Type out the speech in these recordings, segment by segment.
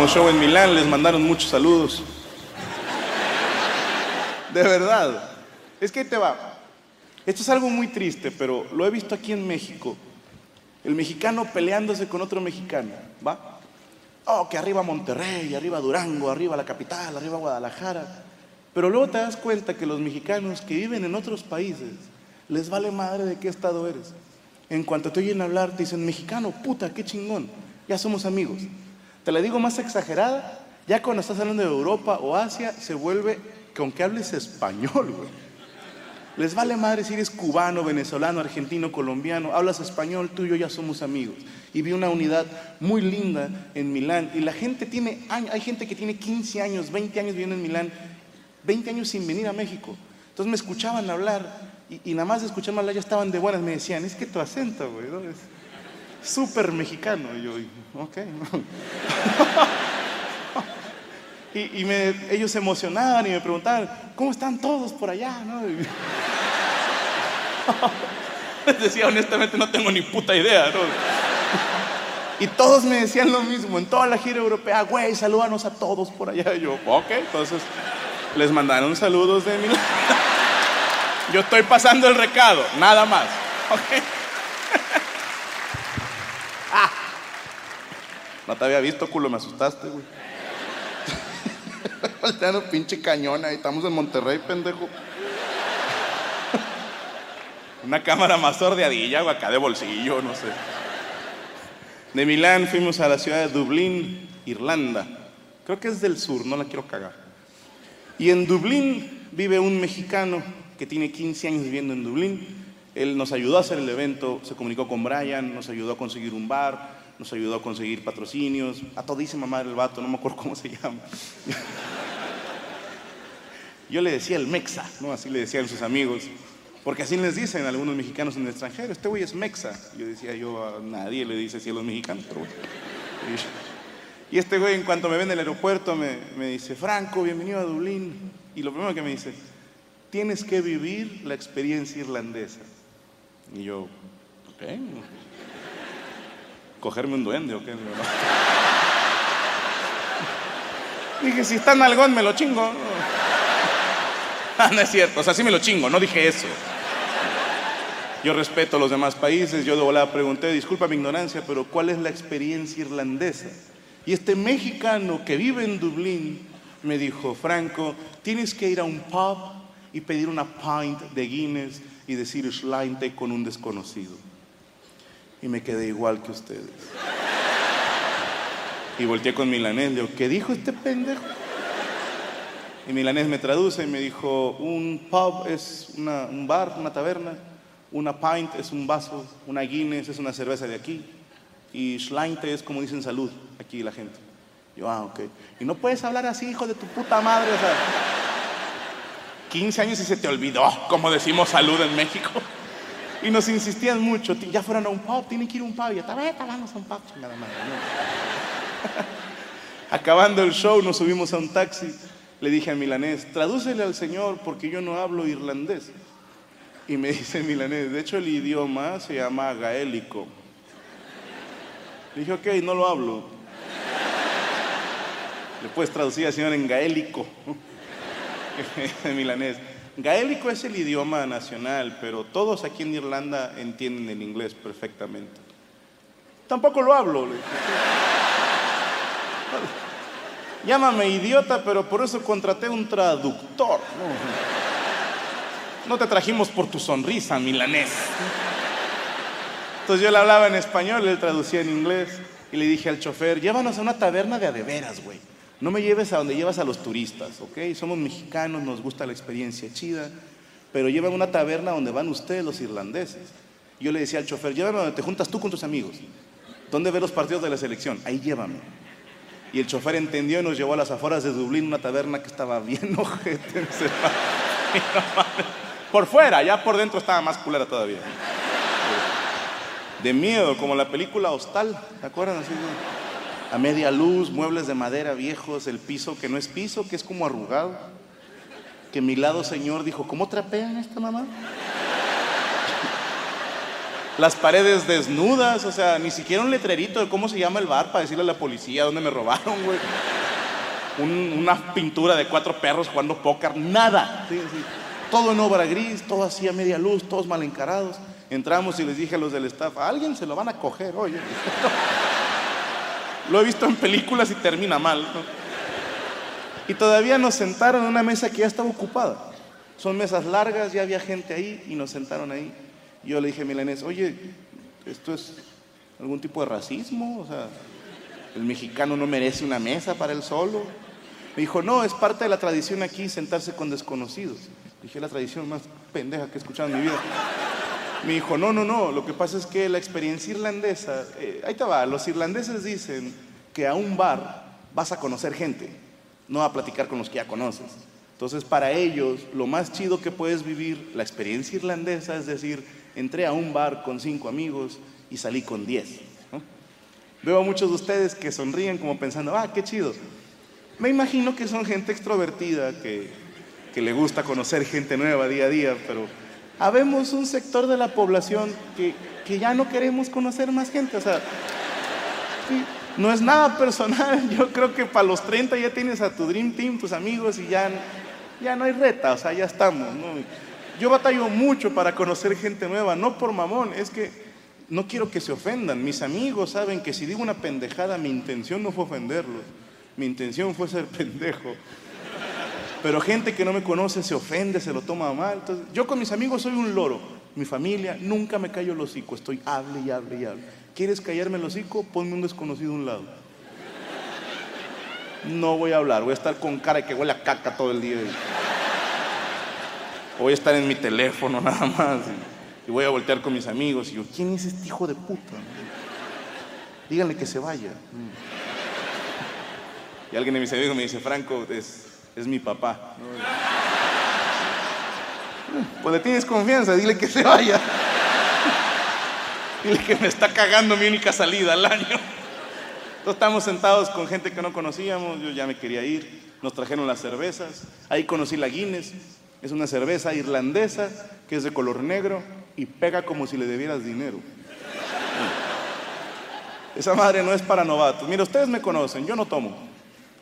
Hicimos show en Milán, les mandaron muchos saludos. De verdad. Es que te va. Esto es algo muy triste, pero lo he visto aquí en México. El mexicano peleándose con otro mexicano, ¿va? Oh, que arriba Monterrey, arriba Durango, arriba la capital, arriba Guadalajara. Pero luego te das cuenta que los mexicanos que viven en otros países les vale madre de qué estado eres. En cuanto te oyen hablar, te dicen, mexicano, puta, qué chingón, ya somos amigos. Te la digo más exagerada, ya cuando estás hablando de Europa o Asia, se vuelve que hables español, güey. Les vale madre si eres cubano, venezolano, argentino, colombiano, hablas español, tú y yo ya somos amigos. Y vi una unidad muy linda en Milán. Y la gente tiene, hay gente que tiene 15 años, 20 años viviendo en Milán, 20 años sin venir a México. Entonces me escuchaban hablar y, nada más de escucharme hablar ya estaban de buenas. Me decían, es que tu acento, güey, súper mexicano. Y yo, ok. y, ellos se emocionaban y me preguntaban, ¿cómo están todos por allá? Les decía, honestamente, no tengo ni puta idea. Y todos me decían lo mismo, en toda la gira europea, güey, salúdanos a todos por allá. Y yo, ok, entonces les mandaron saludos de mi Yo estoy pasando el recado, nada más. Okay. No te había visto, culo, me asustaste, güey. Volteando pinche cañón ahí, estamos en Monterrey, pendejo. Una cámara más sordeadilla, o acá de bolsillo, no sé. De Milán fuimos a la ciudad de Dublín, Irlanda. Creo que es del sur, no la quiero cagar. Y en Dublín vive un mexicano que tiene 15 años viviendo en Dublín. Él nos ayudó a hacer el evento, se comunicó con Brian, nos ayudó a conseguir un bar, nos ayudó a conseguir patrocinios, a todísima madre el vato, no me acuerdo cómo se llama. Yo le decía el Mexa. Así le decían sus amigos, porque así les dicen algunos mexicanos en el extranjero, este güey es Mexa. Yo decía, yo a nadie le dice así a los mexicanos, pero Y este güey en cuanto me ven en el aeropuerto me, me dice, Franco, bienvenido a Dublín. Y lo primero que me dice, tienes que vivir la experiencia irlandesa. Y yo, ok cogerme un duende o qué. Dije, si está nalgón, me lo chingo. Ah, no es cierto, o sea, sí me lo chingo, no dije eso. Yo respeto a los demás países, yo de volada pregunté, disculpa mi ignorancia, pero ¿cuál es la experiencia irlandesa? Y este mexicano que vive en Dublín me dijo, Franco, tienes que ir a un pub y pedir una pint de Guinness y decir Schleinte con un desconocido y me quedé igual que ustedes. Y volteé con Milanés, le digo, ¿qué dijo este pendejo? Y Milanés me traduce y me dijo, un pub es un bar, una taberna, una pint es un vaso, una Guinness es una cerveza de aquí, y Schleinte es como dicen salud aquí la gente. Yo, ah, ok. Y no puedes hablar así, hijo de tu puta madre, o sea, 15 años y se te olvidó cómo decimos salud en México. Y nos insistían mucho, ya fueron a un pub, tienen que ir un pub. Y yo, vete, vamos a un pub, chingada madre. Acabando el show, nos subimos a un taxi Le dije a milanés, tradúcele al señor porque yo no hablo irlandés. Y me dice milanés, de hecho el idioma se llama gaélico. Le dije, ok, no lo hablo. Le puedes traducir al señor en gaélico. en milanés. Gaélico es el idioma nacional, pero todos aquí en Irlanda entienden el inglés perfectamente. Tampoco lo hablo. Llámame idiota, pero por eso contraté un traductor. No te trajimos por tu sonrisa, milanés. Entonces yo le hablaba en español, él traducía en inglés y le dije al chofer, llévanos a una taberna de adeveras, güey. No me lleves a donde llevas a los turistas, ¿ok? Somos mexicanos, nos gusta la experiencia chida, pero llévame a una taberna donde van ustedes los irlandeses. Yo le decía al chofer, llévame donde te juntas tú con tus amigos. ¿Dónde ves los partidos de la selección? Ahí llévame. Y el chofer entendió y nos llevó a las afueras de Dublín, una taberna que estaba bien ojete. Por fuera, ya por dentro estaba más culera todavía. De miedo, como la película Hostal, ¿te acuerdan? Así, a media luz, muebles de madera viejos, el piso que no es piso, que es como arrugado. Que mi lado señor dijo, ¿cómo trapean esta mamá? Las paredes desnudas, o sea, ni siquiera un letrerito de cómo se llama el bar para decirle a la policía dónde me robaron, güey. una pintura de cuatro perros jugando póker, nada. Todo en obra gris, todo así a media luz, todos mal encarados. Entramos y les dije a los del staff, a alguien se lo van a coger, oye. Lo he visto en películas y termina mal. Y todavía nos sentaron en una mesa que ya estaba ocupada. Son mesas largas, ya había gente ahí y nos sentaron ahí. Yo le dije a Milanés, oye, ¿esto es algún tipo de racismo? O sea, ¿el mexicano no merece una mesa para él solo? Me dijo, no, es parte de la tradición aquí sentarse con desconocidos. Dije, la tradición más pendeja que he escuchado en mi vida. Me dijo, no, no, no, lo que pasa es que la experiencia irlandesa, eh, ahí te los irlandeses dicen que a un bar vas a conocer gente, no a platicar con los que ya conoces. Entonces, para ellos, lo más chido que puedes vivir, la experiencia irlandesa, es decir, entré a un bar con cinco amigos y salí con diez. Veo a muchos de ustedes que sonríen como pensando, ah, qué chido. Me imagino que son gente extrovertida, que, que le gusta conocer gente nueva día a día, pero habemos un sector de la población que, ya no queremos conocer más gente. O sea, no es nada personal. Yo creo que para los 30 ya tienes a tu Dream Team, tus amigos, y ya, ya no hay reta, o sea, ya estamos. Yo batallo mucho para conocer gente nueva, no por mamón, es que no quiero que se ofendan. Mis amigos saben que si digo una pendejada, mi intención no fue ofenderlos, mi intención fue ser pendejo. Pero gente que no me conoce se ofende, se lo toma mal. Entonces, yo con mis amigos soy un loro. Mi familia nunca me callo el hocico. Estoy hable y hable y hable. ¿Quieres callarme el hocico? Ponme un desconocido a un lado. No voy a hablar. Voy a estar con cara de que huele a caca todo el día. Voy a estar en mi teléfono nada más. Y, voy a voltear con mis amigos. Y yo, ¿quién es este hijo de puta? Díganle que se vaya. Y alguien de mis amigos me dice, Franco, es, es mi papá. Pues le tienes confianza, dile que se vaya. Dile que me está cagando mi única salida al año. Entonces estamos sentados con gente que no conocíamos, yo ya me quería ir, nos trajeron las cervezas, ahí conocí la Guinness, es una cerveza irlandesa que es de color negro y pega como si le debieras dinero. Esa madre no es para novatos. Mira, ustedes me conocen, yo no tomo.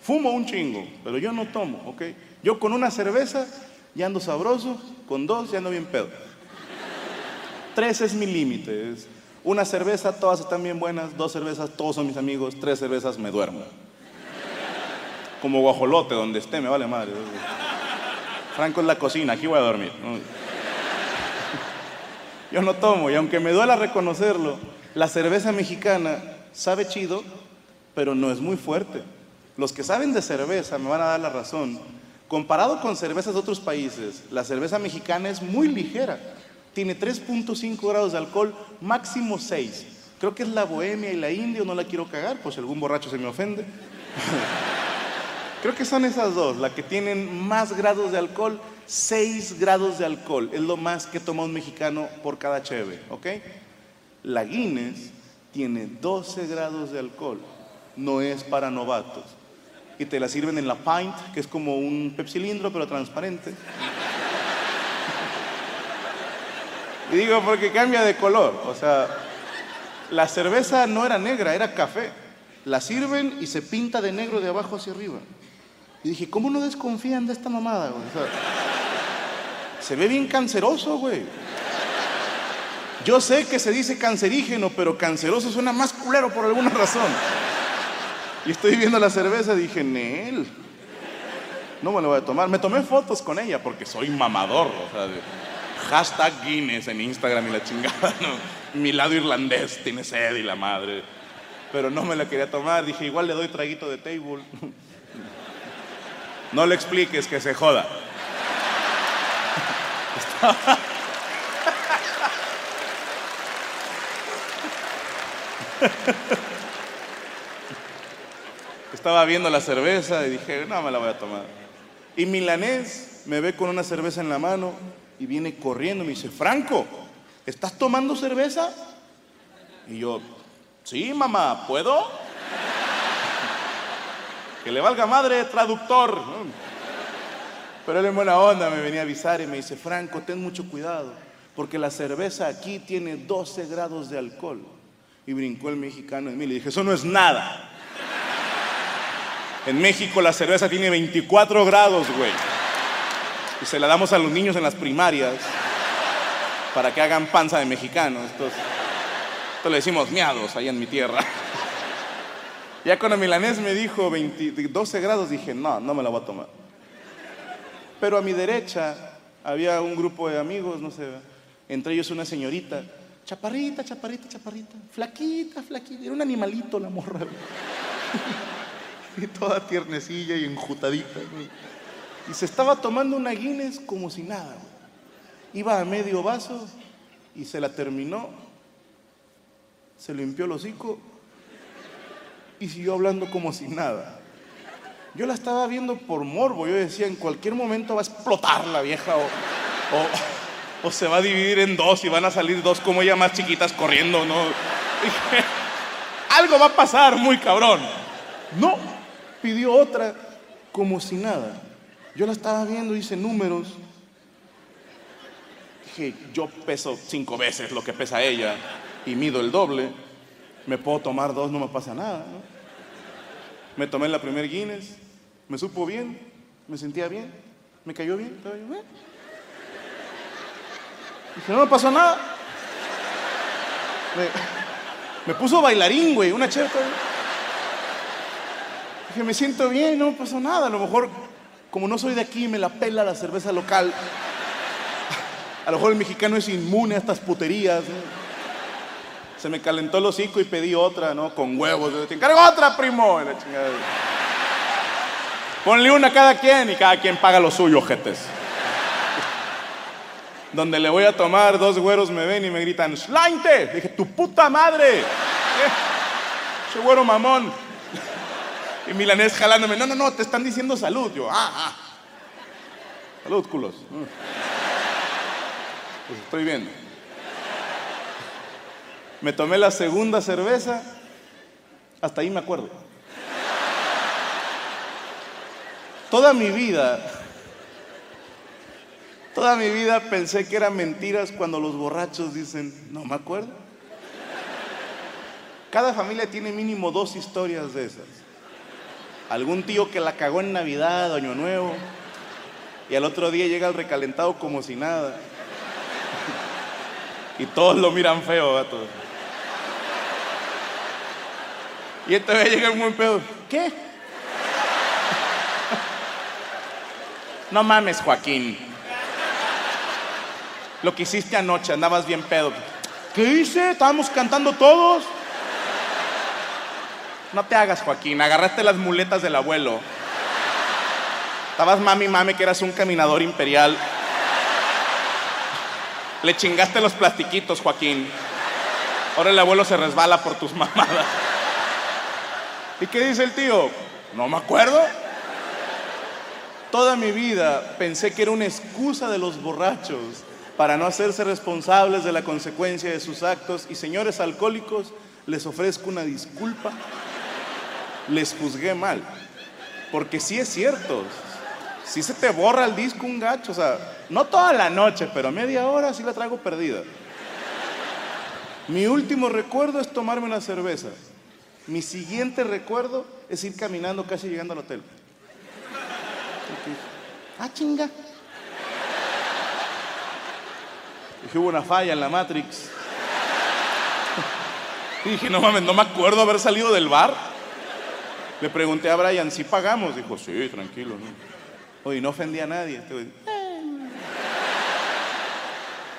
Fumo un chingo, pero yo no tomo, ¿ok? Yo con una cerveza ya ando sabroso, con dos ya ando bien pedo. Tres es mi límite. una cerveza, todas están bien buenas, dos cervezas, todos son mis amigos, tres cervezas, me duermo. Como guajolote, donde esté, me vale madre. Franco es la cocina, aquí voy a dormir. Yo no tomo, y aunque me duela reconocerlo, la cerveza mexicana sabe chido, pero no es muy fuerte. Los que saben de cerveza me van a dar la razón. Comparado con cervezas de otros países, la cerveza mexicana es muy ligera. Tiene 3.5 grados de alcohol, máximo 6. Creo que es la bohemia y la india, no la quiero cagar, pues algún borracho se me ofende. Creo que son esas dos, la que tienen más grados de alcohol, 6 grados de alcohol. Es lo más que toma un mexicano por cada cheve, ¿ok? La Guinness tiene 12 grados de alcohol. No es para novatos. Y te la sirven en la pint, que es como un pepsilindro pero transparente. Y digo, porque cambia de color. O sea, la cerveza no era negra, era café. La sirven y se pinta de negro de abajo hacia arriba. Y dije, ¿cómo no desconfían de esta mamada? güey? O sea, se ve bien canceroso, güey. Yo sé que se dice cancerígeno, pero canceroso suena más culero por alguna razón. Y estoy viendo la cerveza y dije, Nel, no me lo voy a tomar. Me tomé fotos con ella porque soy mamador. O sea, hashtag Guinness en Instagram y la chingada. ¿no? Mi lado irlandés tiene sed y la madre. Pero no me la quería tomar. Dije, igual le doy traguito de table. No le expliques que se joda. Estaba viendo la cerveza y dije, no me la voy a tomar. Y Milanés me ve con una cerveza en la mano y viene corriendo y me dice, Franco, ¿estás tomando cerveza? Y yo, sí, mamá, ¿puedo? Que le valga madre, traductor. Pero él en buena onda me venía a avisar y me dice, Franco, ten mucho cuidado, porque la cerveza aquí tiene 12 grados de alcohol. Y brincó el mexicano en mí y le dije, eso no es nada. En México la cerveza tiene 24 grados, güey. Y se la damos a los niños en las primarias para que hagan panza de mexicanos. Entonces, esto le decimos miados allá en mi tierra. Ya cuando Milanés me dijo 20 12 grados, dije, no, no me la voy a tomar. Pero a mi derecha había un grupo de amigos, no sé, entre ellos una señorita, chaparrita, chaparrita, chaparrita, flaquita, flaquita, era un animalito la morra. y toda tiernecilla y enjutadita. Y se estaba tomando una Guinness como si nada. Iba a medio vaso y se la terminó, se limpió el hocico y siguió hablando como si nada. Yo la estaba viendo por morbo. Yo decía, en cualquier momento va a explotar la vieja o, o- se va a dividir en dos y van a salir dos como ella más chiquitas corriendo, ¿no? Algo va a pasar muy cabrón. No, pidió otra como si nada. Yo la estaba viendo, hice números. Dije, yo peso cinco veces lo que pesa ella y mido el doble. Me puedo tomar dos, no me pasa nada. Me tomé la primer Guinness, me supo bien, me sentía bien, me cayó bien, estaba yo, "Eh". Dije, no me pasó nada. Me, me puso bailarín, güey, una cheta. Me siento bien, no me pasó nada. A lo mejor, como no soy de aquí, me la pela la cerveza local. A lo mejor el mexicano es inmune a estas puterías. Se me calentó el hocico y pedí otra, ¿no? Con huevos. Te encargo otra, primo. Ponle una a cada quien y cada quien paga lo suyo, jetes. Donde le voy a tomar, dos güeros me ven y me gritan, ¡Slainte! Dije, ¡tu puta madre! ¿Eh? Che güero mamón. Y Milanés jalándome, no, no, no, te están diciendo salud. Yo, ah, ah. Salud, culos. Mm. Pues estoy viendo. Me tomé la segunda cerveza, hasta ahí me acuerdo. Toda mi vida, toda mi vida pensé que eran mentiras cuando los borrachos dicen, no me acuerdo. Cada familia tiene mínimo dos historias de esas. Algún tío que la cagó en Navidad, Año Nuevo, y al otro día llega el recalentado como si nada. Y todos lo miran feo, vato. Y esta vez llega un buen pedo. ¿Qué? No mames, Joaquín. Lo que hiciste anoche, andabas bien pedo. ¿Qué hice? Estábamos cantando todos. No te hagas, Joaquín. Agarraste las muletas del abuelo. Estabas mami, mami, que eras un caminador imperial. Le chingaste los plastiquitos, Joaquín. Ahora el abuelo se resbala por tus mamadas. ¿Y qué dice el tío? No me acuerdo. Toda mi vida pensé que era una excusa de los borrachos para no hacerse responsables de la consecuencia de sus actos. Y señores alcohólicos, les ofrezco una disculpa. Les juzgué mal. Porque sí es cierto. Sí se te borra el disco un gacho. O sea, no toda la noche, pero media hora sí la traigo perdida. Mi último recuerdo es tomarme una cerveza. Mi siguiente recuerdo es ir caminando casi llegando al hotel. Ah, chinga. Dije, hubo una falla en la Matrix. Dije, no mames, no me acuerdo haber salido del bar. Le pregunté a Brian, ¿sí pagamos? Dijo, sí, tranquilo. ¿no? Oye, no ofendí a nadie.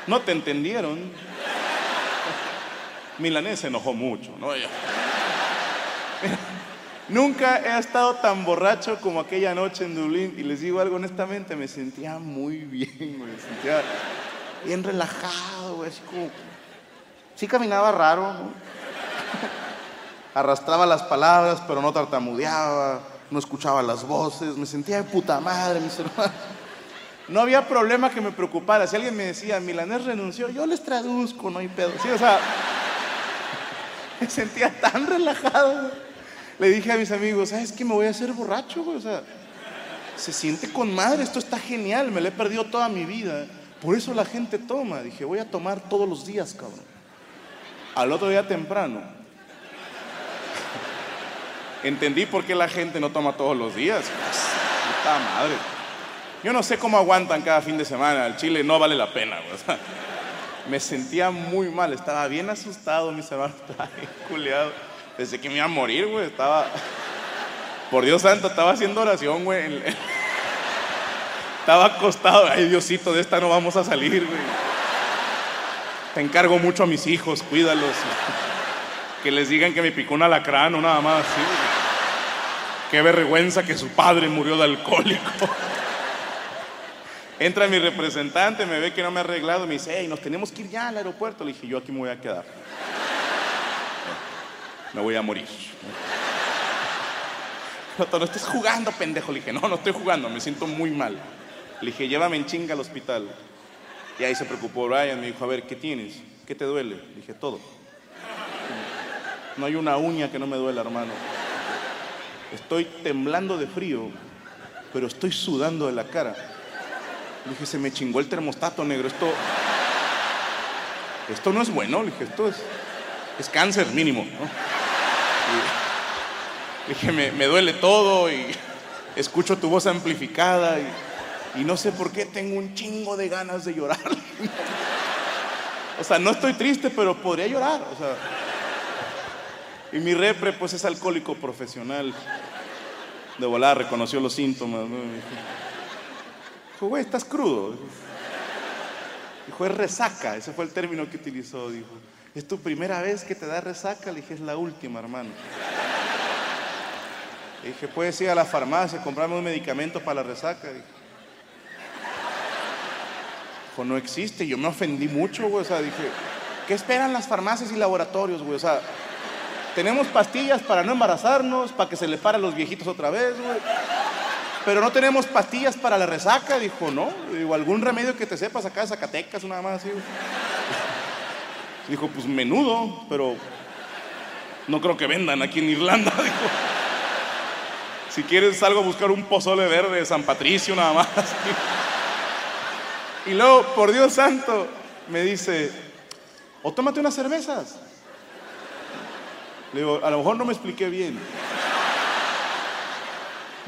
No te entendieron. Milanés se enojó mucho, ¿no? Nunca he estado tan borracho como aquella noche en Dublín y les digo algo honestamente, me sentía muy bien, me sentía bien relajado, güey, así como... Sí caminaba raro, ¿no? Arrastraba las palabras, pero no tartamudeaba, no escuchaba las voces, me sentía de puta madre, mis hermanos. No había problema que me preocupara. Si alguien me decía, Milanés renunció, yo les traduzco, no hay pedo. Me sentía tan relajado. Le dije a mis amigos, ¿sabes qué? Me voy a hacer borracho, güey. O sea, se siente con madre, esto está genial, me lo he perdido toda mi vida. Por eso la gente toma. Dije, voy a tomar todos los días, cabrón. Al otro día temprano, entendí por qué la gente no toma todos los días. Puta madre. Yo no sé cómo aguantan cada fin de semana. El chile no vale la pena, me sentía muy mal, estaba bien asustado, mis hermanos, estaba bien culeado. Pensé que me iba a morir, güey. Estaba. Por Dios santo, estaba haciendo oración, güey. Estaba acostado. Ay, Diosito, de esta no vamos a salir, güey. Te encargo mucho a mis hijos, cuídalos. Que les digan que me picó un alacrán o nada más. ¿sí? Qué vergüenza que su padre murió de alcohólico. Entra mi representante, me ve que no me ha arreglado, me dice, hey, nos tenemos que ir ya al aeropuerto. Le dije, yo aquí me voy a quedar. Me voy a morir. No, no estés jugando, pendejo. Le dije, no, no estoy jugando, me siento muy mal. Le dije, llévame en chinga al hospital. Y ahí se preocupó Brian, me dijo, a ver, ¿qué tienes? ¿Qué te duele? Le dije, todo. No hay una uña que no me duela, hermano. Estoy temblando de frío, pero estoy sudando de la cara. Le dije, se me chingó el termostato negro. Esto, esto no es bueno. Le dije, esto es, es cáncer mínimo. Le dije, me, me, duele todo y escucho tu voz amplificada y, y no sé por qué tengo un chingo de ganas de llorar. O sea, no estoy triste, pero podría llorar. O sea, y mi repre, pues es alcohólico profesional. De volar, reconoció los síntomas. ¿no? Dijo, güey, estás crudo. Dijo, es resaca. Ese fue el término que utilizó. Dijo, es tu primera vez que te da resaca. Le dije, es la última, hermano. Le dije, puedes ir a la farmacia, comprarme un medicamento para la resaca. Dijo no existe. Yo me ofendí mucho, güey. O sea, dije, ¿qué esperan las farmacias y laboratorios, güey? O sea, tenemos pastillas para no embarazarnos, para que se le paren los viejitos otra vez, güey. Pero no tenemos pastillas para la resaca, dijo, ¿no? Digo, algún remedio que te sepas acá de Zacatecas, nada más así. Dijo, pues menudo, pero no creo que vendan aquí en Irlanda, dijo. Si quieres salgo a buscar un pozole verde de San Patricio, nada más. Y luego, por Dios santo, me dice, o tómate unas cervezas. Le digo, a lo mejor no me expliqué bien.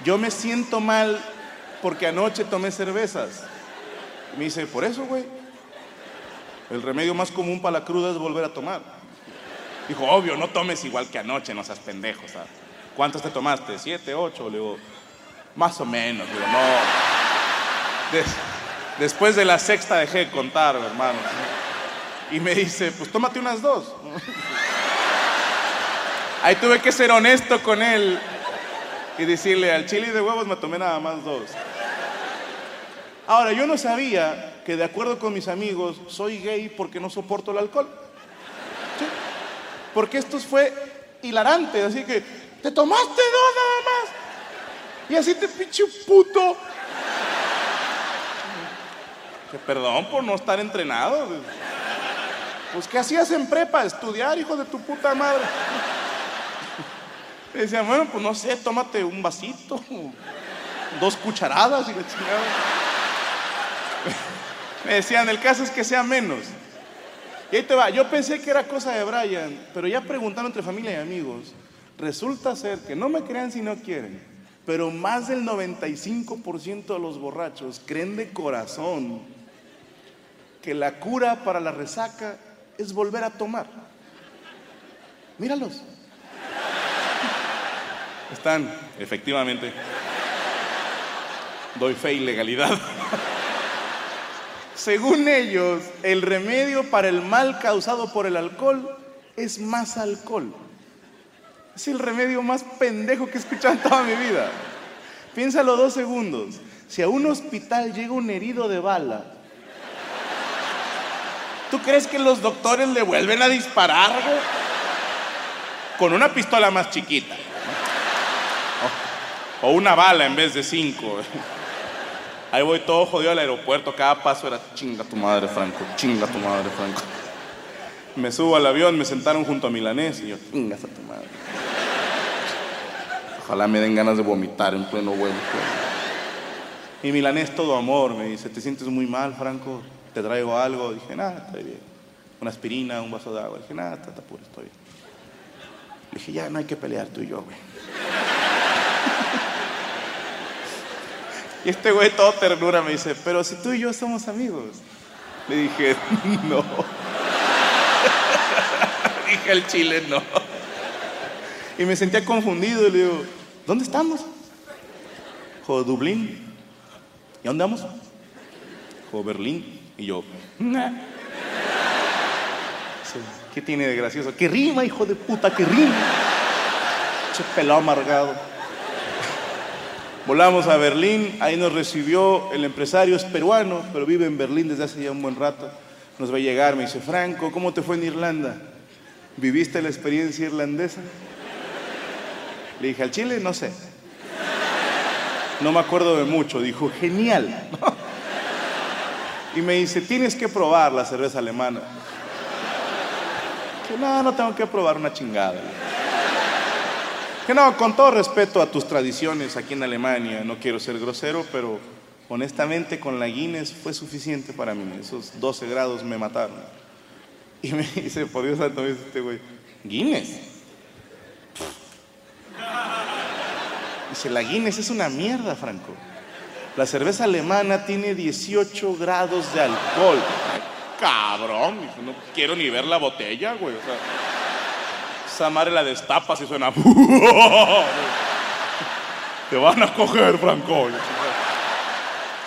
Yo me siento mal porque anoche tomé cervezas. Me dice, por eso, güey. El remedio más común para la cruda es volver a tomar. Dijo, obvio, no tomes igual que anoche, no seas pendejo. ¿sabes? ¿Cuántos te tomaste? ¿Siete, ocho? Le digo, más o menos. Le digo, no. Des después de la sexta dejé de contar, hermano. Y me dice, pues tómate unas dos. Ahí tuve que ser honesto con él y decirle, al chile de huevos me tomé nada más dos. Ahora, yo no sabía que de acuerdo con mis amigos, soy gay porque no soporto el alcohol. Porque esto fue hilarante, así que, te tomaste dos nada más. Y así te pinche puto. Que perdón por no estar entrenado. Pues, ¿qué hacías en prepa? Estudiar, hijo de tu puta madre. Y decían, bueno, pues no sé, tómate un vasito dos cucharadas y la chingada. Me decían, el caso es que sea menos. Y ahí te va, yo pensé que era cosa de Brian, pero ya preguntando entre familia y amigos, resulta ser que no me crean si no quieren, pero más del 95% de los borrachos creen de corazón que la cura para la resaca es volver a tomar. Míralos. Están, efectivamente. Doy fe y legalidad. Según ellos, el remedio para el mal causado por el alcohol es más alcohol. Es el remedio más pendejo que he escuchado en toda mi vida. Piénsalo dos segundos. Si a un hospital llega un herido de bala, ¿tú crees que los doctores le vuelven a disparar? Con una pistola más chiquita. O, una bala en vez de cinco. Ahí voy todo jodido al aeropuerto, cada paso era chinga tu madre, Franco, chinga tu madre, Franco. Me subo al avión, me sentaron junto a Milanés y yo, chingas a tu madre. Ojalá me den ganas de vomitar en pleno vuelo. Y Milanés todo amor, me dice, ¿te sientes muy mal, Franco? ¿Te traigo algo? Dije, nada, está bien. Una aspirina, un vaso de agua. Dije, nada, está, está puro, estoy bien. Dije, ya no hay que pelear tú y yo, güey. Y este güey todo ternura me dice, pero si tú y yo somos amigos. Le dije, no. dije al chile, no. Y me sentía confundido y le digo, ¿dónde estamos? Dijo, Dublín. ¿Y dónde vamos? Dijo, Berlín. Y yo, ¿qué tiene de gracioso? ¿Qué rima, hijo de puta? ¿Qué rima? Che pelado amargado. Volamos a Berlín, ahí nos recibió el empresario, es peruano, pero vive en Berlín desde hace ya un buen rato. Nos va a llegar, me dice, Franco, ¿cómo te fue en Irlanda? ¿Viviste la experiencia irlandesa? Le dije, al Chile, no sé. No me acuerdo de mucho, dijo, genial. Y me dice, tienes que probar la cerveza alemana. Que no, no tengo que probar una chingada. Que no, con todo respeto a tus tradiciones aquí en Alemania, no quiero ser grosero, pero honestamente con la Guinness fue suficiente para mí. Esos 12 grados me mataron. Y me dice, por Dios santo, me dice este güey, Guinness. Dice, la Guinness es una mierda, Franco. La cerveza alemana tiene 18 grados de alcohol. Cabrón, no quiero ni ver la botella, güey. O sea, esa madre la destapas y suena. Te van a coger, Franco.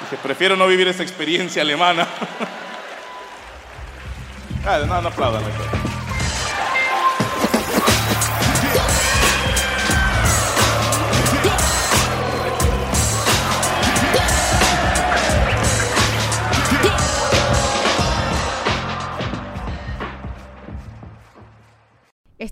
Dice, prefiero no vivir esa experiencia alemana. Ah, no, no aplaudan.